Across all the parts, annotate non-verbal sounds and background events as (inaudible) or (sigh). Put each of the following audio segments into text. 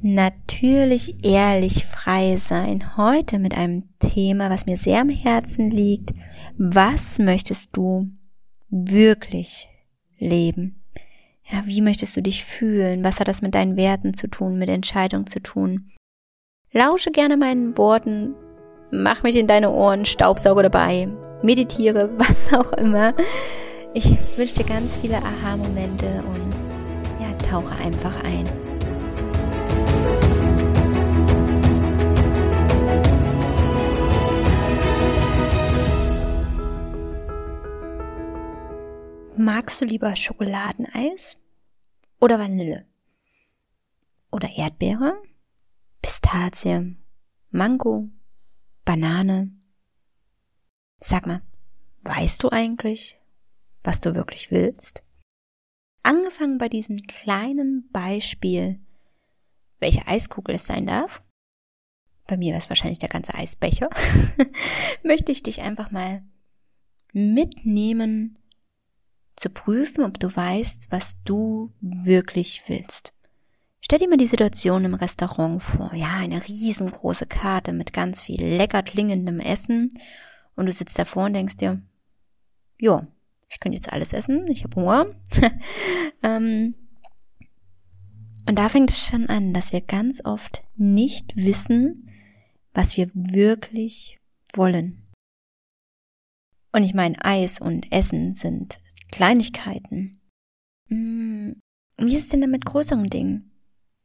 natürlich ehrlich frei sein. Heute mit einem Thema, was mir sehr am Herzen liegt. Was möchtest du wirklich leben? Ja, wie möchtest du dich fühlen? Was hat das mit deinen Werten zu tun, mit Entscheidungen zu tun? Lausche gerne meinen Worten, mach mich in deine Ohren, staubsauge dabei, meditiere, (laughs) was auch immer. Ich wünsche dir ganz viele Aha-Momente und ja, tauche einfach ein. Magst du lieber Schokoladeneis oder Vanille? Oder Erdbeere? Pistazie? Mango? Banane? Sag mal, weißt du eigentlich, was du wirklich willst? Angefangen bei diesem kleinen Beispiel, welche Eiskugel es sein darf. Bei mir wäre es wahrscheinlich der ganze Eisbecher. (laughs) möchte ich dich einfach mal mitnehmen zu prüfen, ob du weißt, was du wirklich willst. Stell dir mal die Situation im Restaurant vor. Ja, eine riesengroße Karte mit ganz viel lecker klingendem Essen und du sitzt davor und denkst dir, jo, ich könnte jetzt alles essen, ich habe Hunger. (laughs) ähm, und da fängt es schon an, dass wir ganz oft nicht wissen, was wir wirklich wollen. Und ich meine, Eis und Essen sind Kleinigkeiten. Hm, wie ist es denn denn mit größeren Dingen?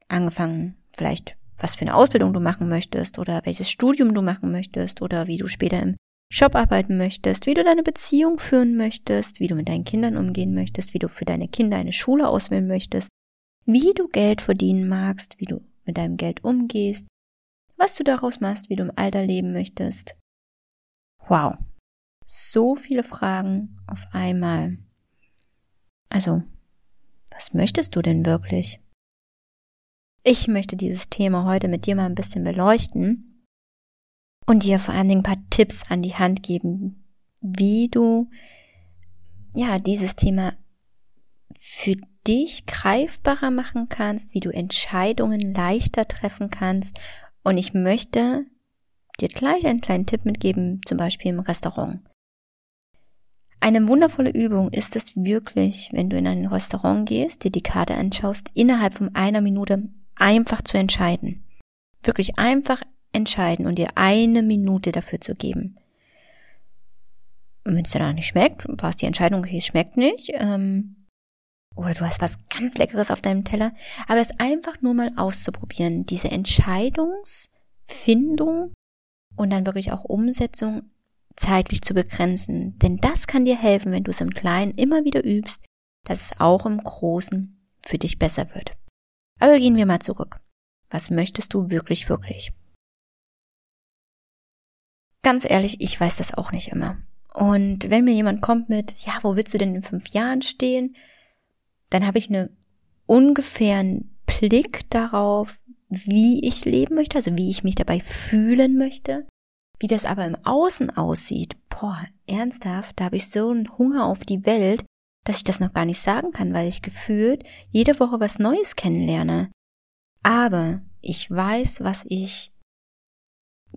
Angefangen vielleicht, was für eine Ausbildung du machen möchtest oder welches Studium du machen möchtest oder wie du später im Shop arbeiten möchtest, wie du deine Beziehung führen möchtest, wie du mit deinen Kindern umgehen möchtest, wie du für deine Kinder eine Schule auswählen möchtest, wie du Geld verdienen magst, wie du mit deinem Geld umgehst, was du daraus machst, wie du im Alter leben möchtest. Wow. So viele Fragen auf einmal. Also, was möchtest du denn wirklich? Ich möchte dieses Thema heute mit dir mal ein bisschen beleuchten und dir vor allen Dingen ein paar Tipps an die Hand geben, wie du ja dieses Thema für dich greifbarer machen kannst, wie du Entscheidungen leichter treffen kannst. Und ich möchte dir gleich einen kleinen Tipp mitgeben, zum Beispiel im Restaurant. Eine wundervolle Übung ist es wirklich, wenn du in ein Restaurant gehst, dir die Karte anschaust, innerhalb von einer Minute einfach zu entscheiden. Wirklich einfach entscheiden und dir eine Minute dafür zu geben. Und wenn es dir nicht schmeckt, war es die Entscheidung, es schmeckt nicht, ähm, oder du hast was ganz Leckeres auf deinem Teller, aber das einfach nur mal auszuprobieren, diese Entscheidungsfindung und dann wirklich auch Umsetzung zeitlich zu begrenzen. Denn das kann dir helfen, wenn du es im Kleinen immer wieder übst, dass es auch im Großen für dich besser wird. Aber gehen wir mal zurück. Was möchtest du wirklich, wirklich? Ganz ehrlich, ich weiß das auch nicht immer. Und wenn mir jemand kommt mit, ja, wo willst du denn in fünf Jahren stehen? Dann habe ich einen ungefähren Blick darauf, wie ich leben möchte, also wie ich mich dabei fühlen möchte. Wie das aber im Außen aussieht, boah, ernsthaft, da habe ich so einen Hunger auf die Welt, dass ich das noch gar nicht sagen kann, weil ich gefühlt jede Woche was Neues kennenlerne. Aber ich weiß, was ich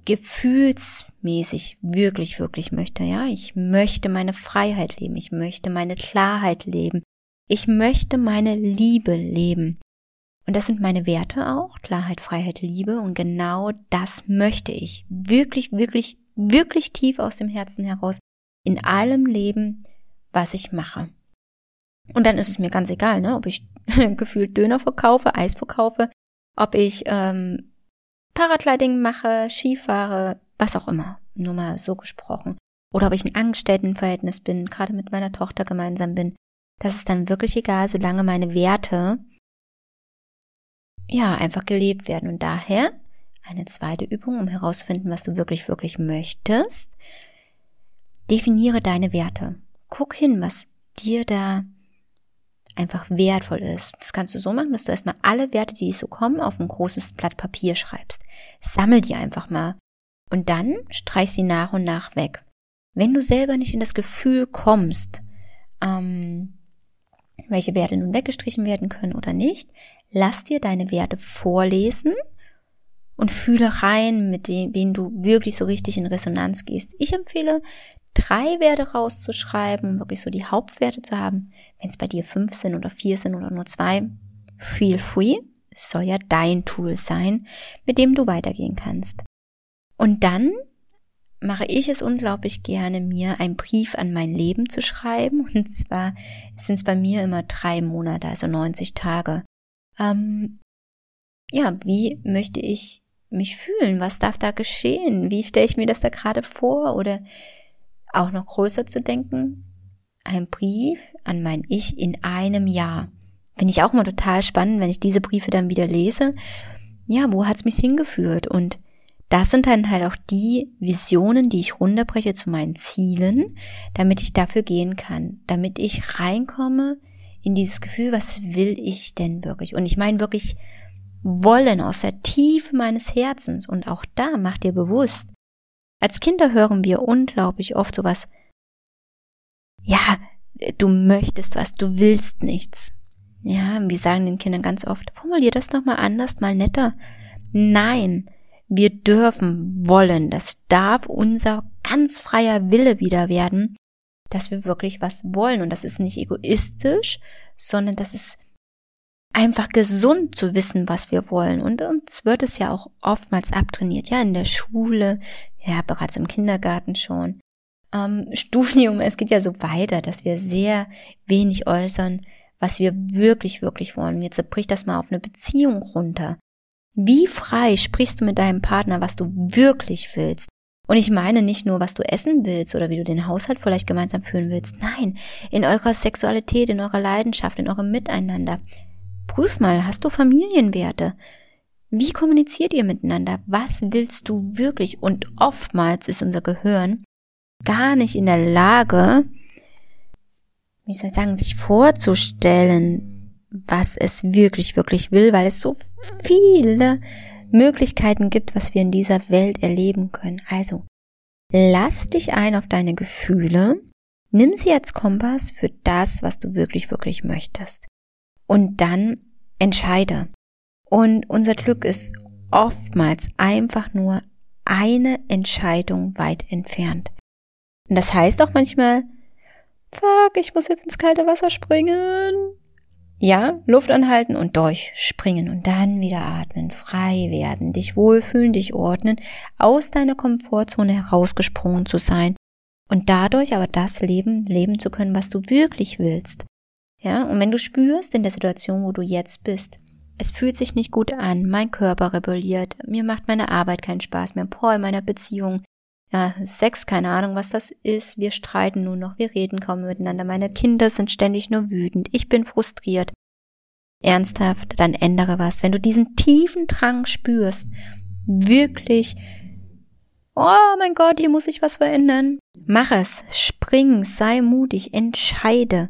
gefühlsmäßig wirklich, wirklich möchte. Ja, ich möchte meine Freiheit leben. Ich möchte meine Klarheit leben. Ich möchte meine Liebe leben. Und das sind meine Werte auch, Klarheit, Freiheit, Liebe. Und genau das möchte ich wirklich, wirklich, wirklich tief aus dem Herzen heraus in allem Leben, was ich mache. Und dann ist es mir ganz egal, ne, ob ich (laughs) gefühlt Döner verkaufe, Eis verkaufe, ob ich ähm, Paragliding mache, Skifahre, was auch immer. Nur mal so gesprochen. Oder ob ich ein Angestelltenverhältnis bin, gerade mit meiner Tochter gemeinsam bin. Das ist dann wirklich egal, solange meine Werte ja, einfach gelebt werden. Und daher eine zweite Übung, um herauszufinden, was du wirklich, wirklich möchtest. Definiere deine Werte. Guck hin, was dir da einfach wertvoll ist. Das kannst du so machen, dass du erstmal alle Werte, die so kommen, auf ein großes Blatt Papier schreibst. Sammel die einfach mal. Und dann streich sie nach und nach weg. Wenn du selber nicht in das Gefühl kommst, ähm, welche Werte nun weggestrichen werden können oder nicht, lass dir deine Werte vorlesen und fühle rein, mit denen du wirklich so richtig in Resonanz gehst. Ich empfehle, drei Werte rauszuschreiben, wirklich so die Hauptwerte zu haben. Wenn es bei dir fünf sind oder vier sind oder nur zwei, feel free. Es soll ja dein Tool sein, mit dem du weitergehen kannst. Und dann mache ich es unglaublich gerne, mir einen Brief an mein Leben zu schreiben. Und zwar sind es bei mir immer drei Monate, also 90 Tage. Ähm, ja, wie möchte ich mich fühlen? Was darf da geschehen? Wie stelle ich mir das da gerade vor? Oder auch noch größer zu denken, ein Brief an mein Ich in einem Jahr. Finde ich auch immer total spannend, wenn ich diese Briefe dann wieder lese. Ja, wo hat's mich hingeführt? Und das sind dann halt auch die Visionen, die ich runterbreche zu meinen Zielen, damit ich dafür gehen kann, damit ich reinkomme in dieses Gefühl, was will ich denn wirklich? Und ich meine wirklich wollen aus der Tiefe meines Herzens. Und auch da macht dir bewusst, als Kinder hören wir unglaublich oft sowas, ja, du möchtest was, du willst nichts. Ja, wir sagen den Kindern ganz oft, formulier das doch mal anders, mal netter. Nein, wir dürfen wollen, das darf unser ganz freier Wille wieder werden, dass wir wirklich was wollen. Und das ist nicht egoistisch, sondern das ist einfach gesund zu wissen, was wir wollen. Und uns wird es ja auch oftmals abtrainiert, ja, in der Schule, ja, bereits im Kindergarten schon. Ähm, (laughs) Studium, es geht ja so weiter, dass wir sehr wenig äußern, was wir wirklich, wirklich wollen. Jetzt bricht das mal auf eine Beziehung runter. Wie frei sprichst du mit deinem Partner, was du wirklich willst? Und ich meine nicht nur, was du essen willst oder wie du den Haushalt vielleicht gemeinsam führen willst. Nein, in eurer Sexualität, in eurer Leidenschaft, in eurem Miteinander. Prüf mal, hast du Familienwerte? Wie kommuniziert ihr miteinander? Was willst du wirklich? Und oftmals ist unser Gehirn gar nicht in der Lage, wie soll ich sagen, sich vorzustellen, was es wirklich, wirklich will, weil es so viele Möglichkeiten gibt, was wir in dieser Welt erleben können. Also, lass dich ein auf deine Gefühle, nimm sie als Kompass für das, was du wirklich, wirklich möchtest. Und dann entscheide. Und unser Glück ist oftmals einfach nur eine Entscheidung weit entfernt. Und das heißt auch manchmal, fuck, ich muss jetzt ins kalte Wasser springen. Ja, Luft anhalten und durchspringen und dann wieder atmen, frei werden, dich wohlfühlen, dich ordnen, aus deiner Komfortzone herausgesprungen zu sein und dadurch aber das Leben leben zu können, was du wirklich willst. Ja, und wenn du spürst in der Situation, wo du jetzt bist, es fühlt sich nicht gut an, mein Körper rebelliert, mir macht meine Arbeit keinen Spaß mehr, boah, in meiner Beziehung, ja, Sex, keine Ahnung, was das ist, wir streiten nur noch, wir reden kaum miteinander, meine Kinder sind ständig nur wütend, ich bin frustriert. Ernsthaft, dann ändere was. Wenn du diesen tiefen Drang spürst, wirklich, oh mein Gott, hier muss ich was verändern, mach es, spring, sei mutig, entscheide.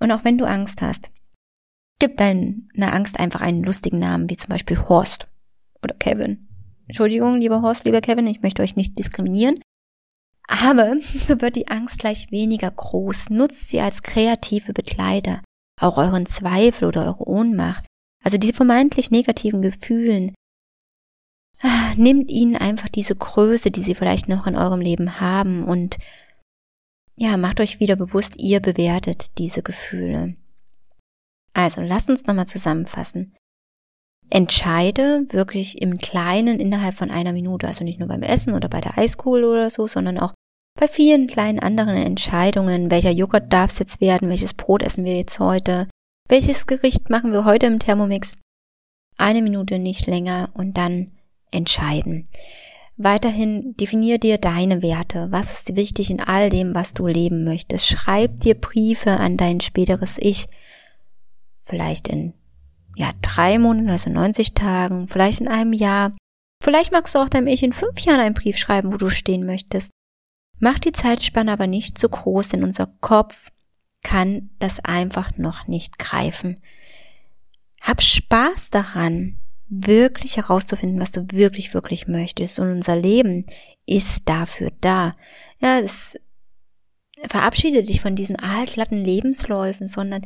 Und auch wenn du Angst hast, Gib deiner Angst einfach einen lustigen Namen, wie zum Beispiel Horst oder Kevin. Entschuldigung, lieber Horst, lieber Kevin, ich möchte euch nicht diskriminieren. Aber (laughs) so wird die Angst gleich weniger groß. Nutzt sie als kreative Begleiter. Auch euren Zweifel oder eure Ohnmacht. Also diese vermeintlich negativen Gefühlen. Ah, nehmt ihnen einfach diese Größe, die sie vielleicht noch in eurem Leben haben und ja, macht euch wieder bewusst, ihr bewertet diese Gefühle. Also lasst uns nochmal zusammenfassen. Entscheide wirklich im Kleinen innerhalb von einer Minute, also nicht nur beim Essen oder bei der Eiskohle oder so, sondern auch bei vielen kleinen anderen Entscheidungen, welcher Joghurt darf es jetzt werden, welches Brot essen wir jetzt heute, welches Gericht machen wir heute im Thermomix. Eine Minute nicht länger und dann entscheiden. Weiterhin definier dir deine Werte. Was ist wichtig in all dem, was du leben möchtest? Schreib dir Briefe an dein späteres Ich vielleicht in ja, drei Monaten, also 90 Tagen, vielleicht in einem Jahr. Vielleicht magst du auch deinem Ich in fünf Jahren einen Brief schreiben, wo du stehen möchtest. Mach die Zeitspanne aber nicht zu groß, denn unser Kopf kann das einfach noch nicht greifen. Hab Spaß daran, wirklich herauszufinden, was du wirklich, wirklich möchtest. Und unser Leben ist dafür da. Ja, es verabschiede dich von diesen altlatten Lebensläufen, sondern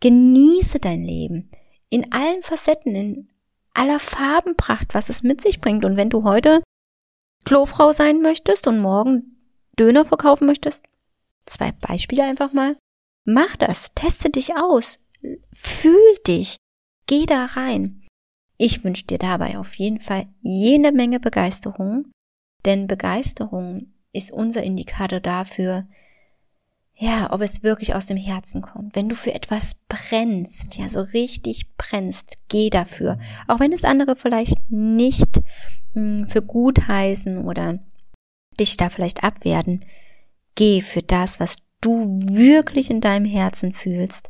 Genieße dein Leben. In allen Facetten, in aller Farbenpracht, was es mit sich bringt. Und wenn du heute Klofrau sein möchtest und morgen Döner verkaufen möchtest, zwei Beispiele einfach mal, mach das, teste dich aus, fühl dich, geh da rein. Ich wünsche dir dabei auf jeden Fall jede Menge Begeisterung, denn Begeisterung ist unser Indikator dafür, ja, ob es wirklich aus dem Herzen kommt. Wenn du für etwas brennst, ja, so richtig brennst, geh dafür. Auch wenn es andere vielleicht nicht mh, hm, für gut heißen oder dich da vielleicht abwerten, geh für das, was du wirklich in deinem Herzen fühlst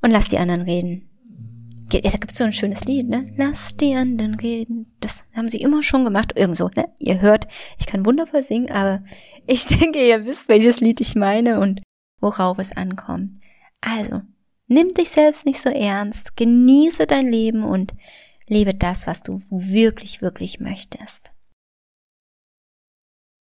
und lass die anderen reden. Da gibt's so ein schönes Lied, ne? Lass die anderen reden. Das haben sie immer schon gemacht. Irgendso, ne? Ihr hört, ich kann wundervoll singen, aber ich (laughs) denke, ihr wisst, welches Lied ich meine und worauf es ankommt. Also, nimm dich selbst nicht so ernst, genieße dein Leben und lebe das, was du wirklich, wirklich möchtest.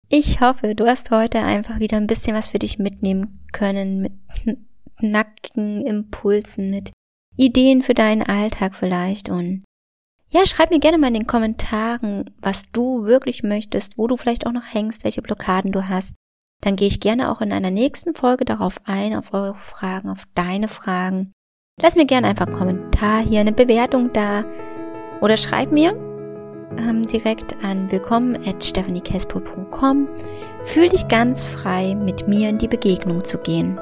Ich hoffe, du hast heute einfach wieder ein bisschen was für dich mitnehmen können mit nackten Impulsen, mit Ideen für deinen Alltag vielleicht und ja, schreib mir gerne mal in den Kommentaren, was du wirklich möchtest, wo du vielleicht auch noch hängst, welche Blockaden du hast. Dann gehe ich gerne auch in einer nächsten Folge darauf ein, auf eure Fragen, auf deine Fragen. Lass mir gerne einfach einen Kommentar hier, eine Bewertung da oder schreib mir ähm, direkt an willkommen at. Fühl dich ganz frei, mit mir in die Begegnung zu gehen.